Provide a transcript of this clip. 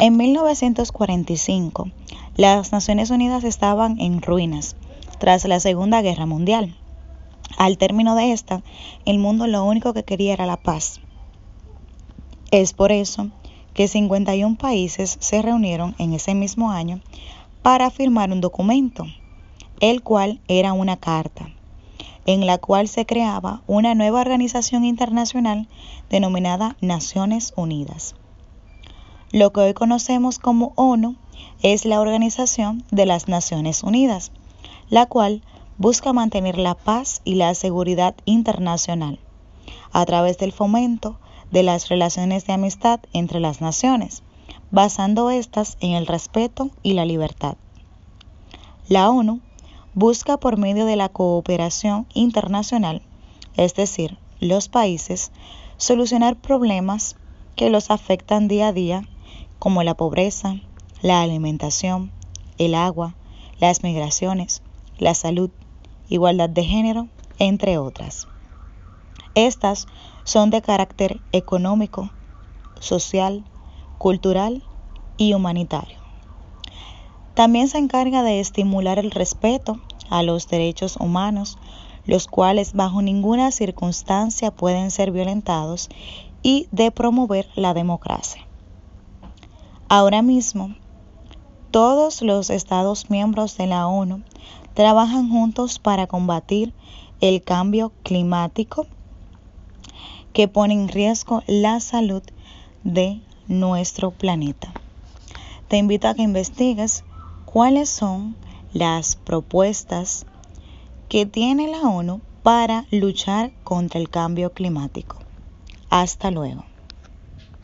En 1945, las Naciones Unidas estaban en ruinas tras la Segunda Guerra Mundial. Al término de esta, el mundo lo único que quería era la paz. Es por eso que 51 países se reunieron en ese mismo año para firmar un documento, el cual era una carta, en la cual se creaba una nueva organización internacional denominada Naciones Unidas. Lo que hoy conocemos como ONU es la Organización de las Naciones Unidas, la cual busca mantener la paz y la seguridad internacional a través del fomento de las relaciones de amistad entre las naciones, basando estas en el respeto y la libertad. La ONU busca por medio de la cooperación internacional, es decir, los países, solucionar problemas que los afectan día a día, como la pobreza, la alimentación, el agua, las migraciones, la salud, igualdad de género, entre otras. Estas son de carácter económico, social, cultural y humanitario. También se encarga de estimular el respeto a los derechos humanos, los cuales bajo ninguna circunstancia pueden ser violentados, y de promover la democracia. Ahora mismo, todos los Estados miembros de la ONU trabajan juntos para combatir el cambio climático que pone en riesgo la salud de nuestro planeta. Te invito a que investigues cuáles son las propuestas que tiene la ONU para luchar contra el cambio climático. Hasta luego.